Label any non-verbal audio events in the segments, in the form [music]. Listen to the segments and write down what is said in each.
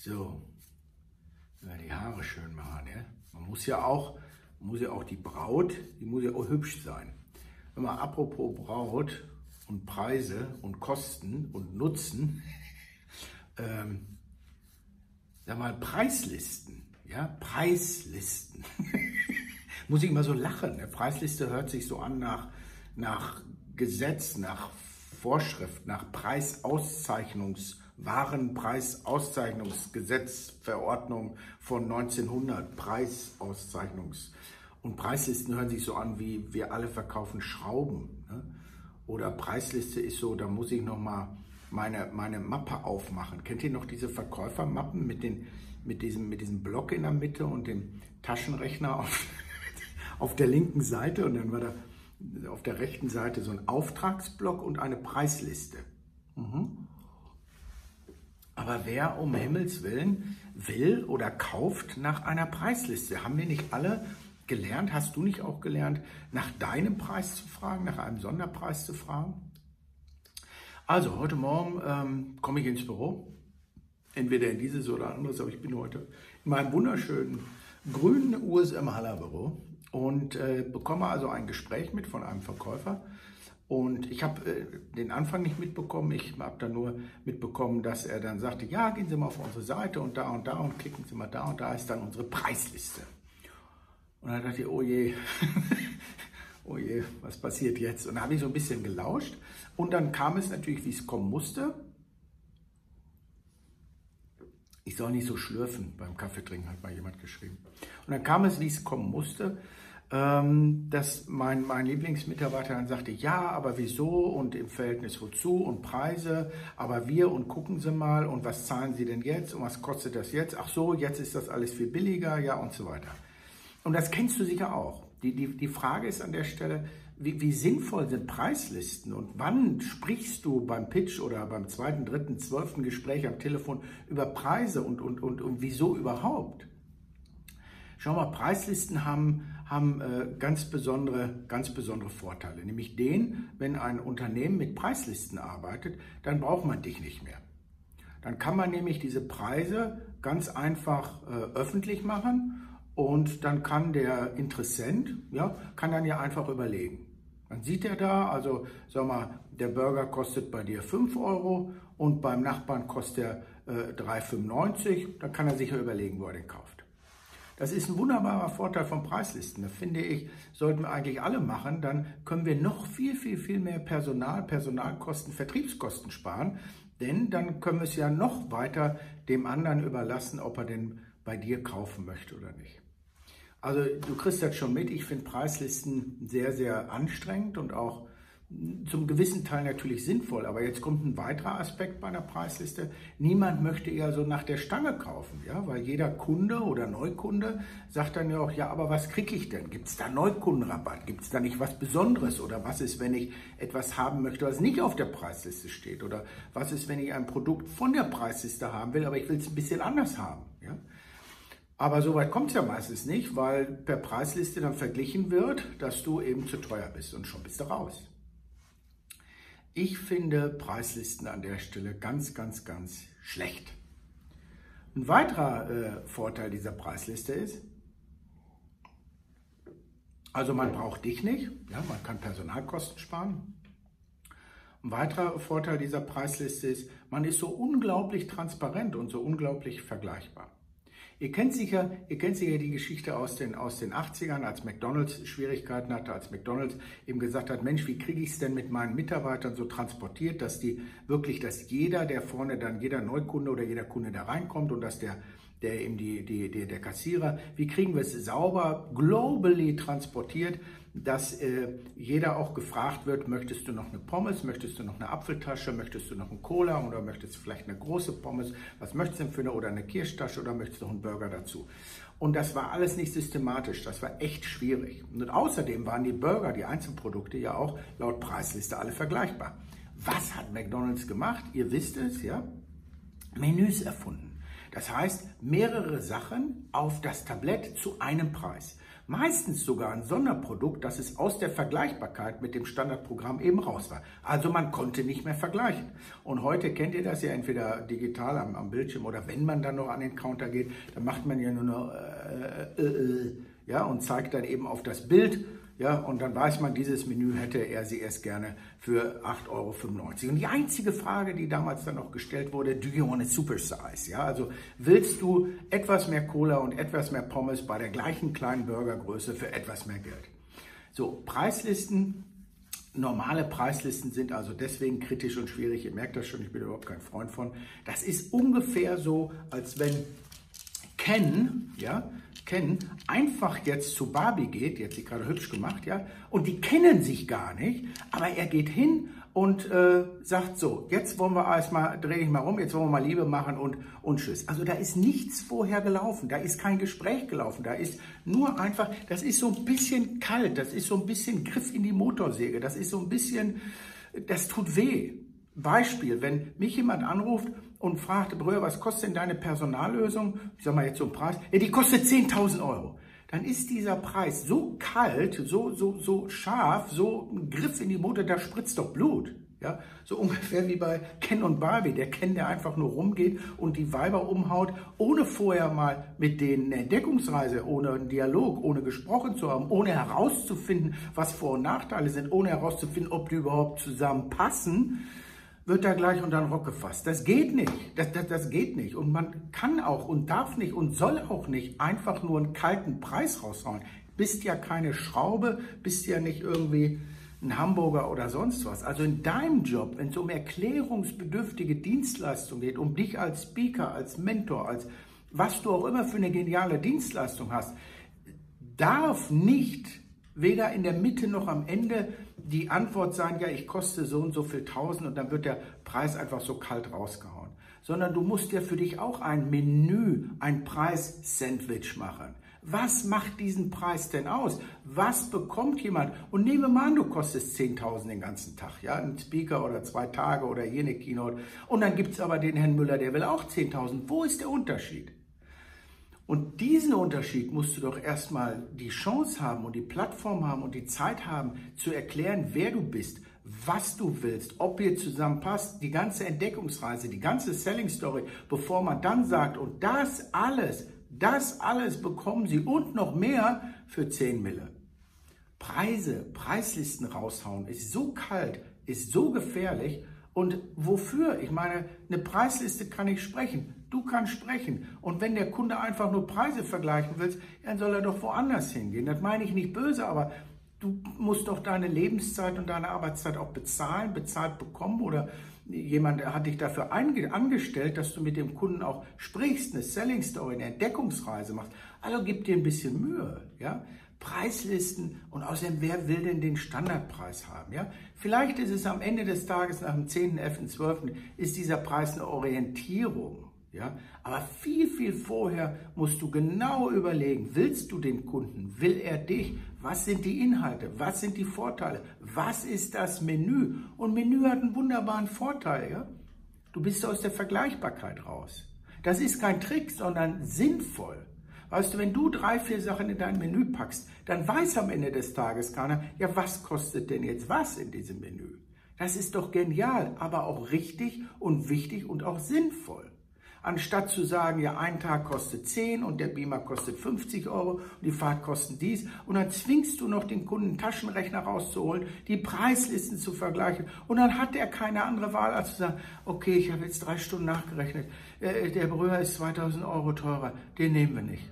So, die Haare schön machen. Ja? Man muss ja auch, muss ja auch die Braut, die muss ja auch hübsch sein. Man apropos Braut und Preise und Kosten und Nutzen, [laughs] ähm, sag mal Preislisten, ja, Preislisten. [laughs] muss ich immer so lachen. Ne? Preisliste hört sich so an nach, nach Gesetz, nach Vorschrift, nach Preisauszeichnungs Warenpreisauszeichnungsgesetz, Verordnung von 1900, Preisauszeichnungs- und Preislisten hören sich so an wie wir alle verkaufen Schrauben. Ne? Oder Preisliste ist so, da muss ich nochmal meine, meine Mappe aufmachen. Kennt ihr noch diese Verkäufermappen mit, den, mit, diesem, mit diesem Block in der Mitte und dem Taschenrechner auf, [laughs] auf der linken Seite? Und dann war da auf der rechten Seite so ein Auftragsblock und eine Preisliste. Mhm. Aber wer um Himmels Willen will oder kauft nach einer Preisliste? Haben wir nicht alle gelernt, hast du nicht auch gelernt, nach deinem Preis zu fragen, nach einem Sonderpreis zu fragen? Also, heute Morgen ähm, komme ich ins Büro, entweder in dieses oder anderes, aber ich bin heute in meinem wunderschönen grünen USM Haller Büro und äh, bekomme also ein Gespräch mit von einem Verkäufer, und ich habe äh, den Anfang nicht mitbekommen. Ich habe dann nur mitbekommen, dass er dann sagte, ja, gehen Sie mal auf unsere Seite und da und da und klicken Sie mal da und da ist dann unsere Preisliste. Und dann dachte ich, oh je, [laughs] oh je, was passiert jetzt? Und dann habe ich so ein bisschen gelauscht. Und dann kam es natürlich, wie es kommen musste. Ich soll nicht so schlürfen beim Kaffeetrinken, hat mal jemand geschrieben. Und dann kam es, wie es kommen musste ähm, dass mein, mein Lieblingsmitarbeiter dann sagte, ja, aber wieso und im Verhältnis wozu und Preise, aber wir und gucken Sie mal und was zahlen Sie denn jetzt und was kostet das jetzt? Ach so, jetzt ist das alles viel billiger, ja und so weiter. Und das kennst du sicher auch. Die, die, die Frage ist an der Stelle, wie, wie sinnvoll sind Preislisten und wann sprichst du beim Pitch oder beim zweiten, dritten, zwölften Gespräch am Telefon über Preise und, und, und, und wieso überhaupt? Schau mal, Preislisten haben, haben äh, ganz, besondere, ganz besondere Vorteile. Nämlich den, wenn ein Unternehmen mit Preislisten arbeitet, dann braucht man dich nicht mehr. Dann kann man nämlich diese Preise ganz einfach äh, öffentlich machen und dann kann der Interessent, ja, kann dann ja einfach überlegen. Dann sieht er da, also sag mal, der Burger kostet bei dir 5 Euro und beim Nachbarn kostet er äh, 3,95. Dann kann er sich ja überlegen, wo er den kauft. Das ist ein wunderbarer Vorteil von Preislisten. Das finde ich, sollten wir eigentlich alle machen. Dann können wir noch viel, viel, viel mehr Personal, Personalkosten, Vertriebskosten sparen. Denn dann können wir es ja noch weiter dem anderen überlassen, ob er denn bei dir kaufen möchte oder nicht. Also du kriegst das schon mit. Ich finde Preislisten sehr, sehr anstrengend und auch zum gewissen Teil natürlich sinnvoll, aber jetzt kommt ein weiterer Aspekt bei einer Preisliste. Niemand möchte eher so nach der Stange kaufen, ja, weil jeder Kunde oder Neukunde sagt dann ja auch, ja, aber was kriege ich denn? Gibt es da Neukundenrabatt? Gibt es da nicht was Besonderes? Oder was ist, wenn ich etwas haben möchte, was nicht auf der Preisliste steht? Oder was ist, wenn ich ein Produkt von der Preisliste haben will, aber ich will es ein bisschen anders haben, ja? Aber so weit kommt es ja meistens nicht, weil per Preisliste dann verglichen wird, dass du eben zu teuer bist und schon bist du raus. Ich finde Preislisten an der Stelle ganz, ganz, ganz schlecht. Ein weiterer äh, Vorteil dieser Preisliste ist, also man braucht dich nicht, ja, man kann Personalkosten sparen. Ein weiterer Vorteil dieser Preisliste ist, man ist so unglaublich transparent und so unglaublich vergleichbar. Ihr kennt sicher, ihr kennt sicher die Geschichte aus den, aus den 80ern, als McDonalds Schwierigkeiten hatte, als McDonalds eben gesagt hat, Mensch, wie kriege ich es denn mit meinen Mitarbeitern so transportiert, dass die wirklich, dass jeder, der vorne dann, jeder Neukunde oder jeder Kunde da reinkommt und dass der, der eben die, die, die, der Kassierer, wie kriegen wir es sauber, globally transportiert, dass äh, jeder auch gefragt wird, möchtest du noch eine Pommes, möchtest du noch eine Apfeltasche, möchtest du noch einen Cola oder möchtest du vielleicht eine große Pommes, was möchtest du denn für eine oder eine Kirschtasche oder möchtest du noch einen Burger dazu? Und das war alles nicht systematisch, das war echt schwierig. Und außerdem waren die Burger, die Einzelprodukte ja auch laut Preisliste alle vergleichbar. Was hat McDonald's gemacht? Ihr wisst es, ja? Menüs erfunden. Das heißt, mehrere Sachen auf das Tablett zu einem Preis. Meistens sogar ein Sonderprodukt, das es aus der Vergleichbarkeit mit dem Standardprogramm eben raus war. Also man konnte nicht mehr vergleichen. Und heute kennt ihr das ja entweder digital am, am Bildschirm oder wenn man dann noch an den Counter geht, dann macht man ja nur noch äh, äh, äh, ja, und zeigt dann eben auf das Bild ja, und dann weiß man, dieses Menü hätte er sie erst gerne für 8,95 Euro. Und die einzige Frage, die damals dann noch gestellt wurde, do you want a super size? Ja, also willst du etwas mehr Cola und etwas mehr Pommes bei der gleichen kleinen Burgergröße für etwas mehr Geld? So, Preislisten, normale Preislisten sind also deswegen kritisch und schwierig. Ihr merkt das schon, ich bin überhaupt kein Freund von. Das ist ungefähr so, als wenn Ken, ja, Ken einfach jetzt zu Barbie geht, jetzt sie gerade hübsch gemacht, ja, und die kennen sich gar nicht, aber er geht hin und äh, sagt so, jetzt wollen wir erstmal, dreh ich mal rum, jetzt wollen wir mal Liebe machen und, und tschüss. Also da ist nichts vorher gelaufen, da ist kein Gespräch gelaufen, da ist nur einfach, das ist so ein bisschen kalt, das ist so ein bisschen Griff in die Motorsäge, das ist so ein bisschen, das tut weh. Beispiel, wenn mich jemand anruft und fragt, Brüder, was kostet denn deine Personallösung? Ich sag mal jetzt so ein Preis. Ja, die kostet 10.000 Euro. Dann ist dieser Preis so kalt, so, so, so scharf, so ein Griff in die Mutter, da spritzt doch Blut. Ja, so ungefähr wie bei Ken und Barbie. Der Ken, der einfach nur rumgeht und die Weiber umhaut, ohne vorher mal mit denen eine Entdeckungsreise, ohne einen Dialog, ohne gesprochen zu haben, ohne herauszufinden, was Vor- und Nachteile sind, ohne herauszufinden, ob die überhaupt zusammenpassen wird da gleich unter den Rock gefasst. Das geht nicht. Das, das, das geht nicht. Und man kann auch und darf nicht und soll auch nicht einfach nur einen kalten Preis raushauen. Bist ja keine Schraube, bist ja nicht irgendwie ein Hamburger oder sonst was. Also in deinem Job, wenn es um erklärungsbedürftige Dienstleistung geht, um dich als Speaker, als Mentor, als was du auch immer für eine geniale Dienstleistung hast, darf nicht weder in der Mitte noch am Ende die Antwort sein, ja, ich koste so und so viel tausend und dann wird der Preis einfach so kalt rausgehauen. Sondern du musst ja für dich auch ein Menü, ein Preis-Sandwich machen. Was macht diesen Preis denn aus? Was bekommt jemand? Und nehme mal an, du kostest 10.000 den ganzen Tag, ja, ein Speaker oder zwei Tage oder jene Keynote. Und dann gibt es aber den Herrn Müller, der will auch 10.000. Wo ist der Unterschied? Und diesen Unterschied musst du doch erstmal die Chance haben und die Plattform haben und die Zeit haben, zu erklären, wer du bist, was du willst, ob ihr zusammenpasst, die ganze Entdeckungsreise, die ganze Selling Story, bevor man dann sagt, und das alles, das alles bekommen sie und noch mehr für 10 Mille. Preise, Preislisten raushauen ist so kalt, ist so gefährlich. Und wofür? Ich meine, eine Preisliste kann ich sprechen. Du kannst sprechen. Und wenn der Kunde einfach nur Preise vergleichen will, dann soll er doch woanders hingehen. Das meine ich nicht böse, aber du musst doch deine Lebenszeit und deine Arbeitszeit auch bezahlen, bezahlt bekommen oder jemand hat dich dafür angestellt, dass du mit dem Kunden auch sprichst, eine Selling Story, eine Entdeckungsreise machst. Also gib dir ein bisschen Mühe, ja. Preislisten und außerdem, wer will denn den Standardpreis haben? Ja? Vielleicht ist es am Ende des Tages, nach dem 10., 11., 12., ist dieser Preis eine Orientierung. Ja? Aber viel, viel vorher musst du genau überlegen, willst du den Kunden, will er dich, was sind die Inhalte, was sind die Vorteile, was ist das Menü? Und Menü hat einen wunderbaren Vorteil. Ja? Du bist aus der Vergleichbarkeit raus. Das ist kein Trick, sondern sinnvoll. Weißt du, wenn du drei, vier Sachen in dein Menü packst, dann weiß am Ende des Tages keiner, ja, was kostet denn jetzt was in diesem Menü? Das ist doch genial, aber auch richtig und wichtig und auch sinnvoll anstatt zu sagen, ja, ein Tag kostet 10 und der Beamer kostet 50 Euro und die Fahrtkosten dies. Und dann zwingst du noch den Kunden Taschenrechner rauszuholen, die Preislisten zu vergleichen. Und dann hat er keine andere Wahl, als zu sagen, okay, ich habe jetzt drei Stunden nachgerechnet, äh, der Brüher ist 2000 Euro teurer, den nehmen wir nicht.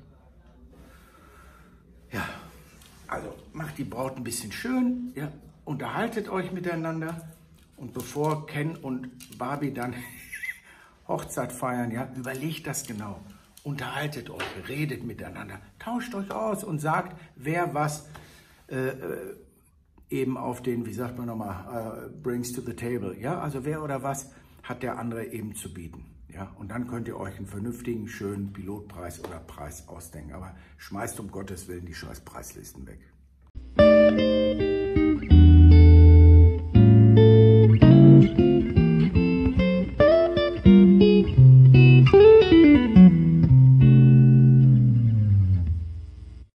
Ja, also macht die Braut ein bisschen schön, ja, unterhaltet euch miteinander. Und bevor Ken und Barbie dann [laughs] Hochzeit feiern, ja, überlegt das genau. Unterhaltet euch, redet miteinander, tauscht euch aus und sagt, wer was äh, äh, eben auf den, wie sagt man nochmal, uh, brings to the table. Ja, also wer oder was hat der andere eben zu bieten. Ja, und dann könnt ihr euch einen vernünftigen, schönen Pilotpreis oder Preis ausdenken. Aber schmeißt um Gottes Willen die scheiß Preislisten weg.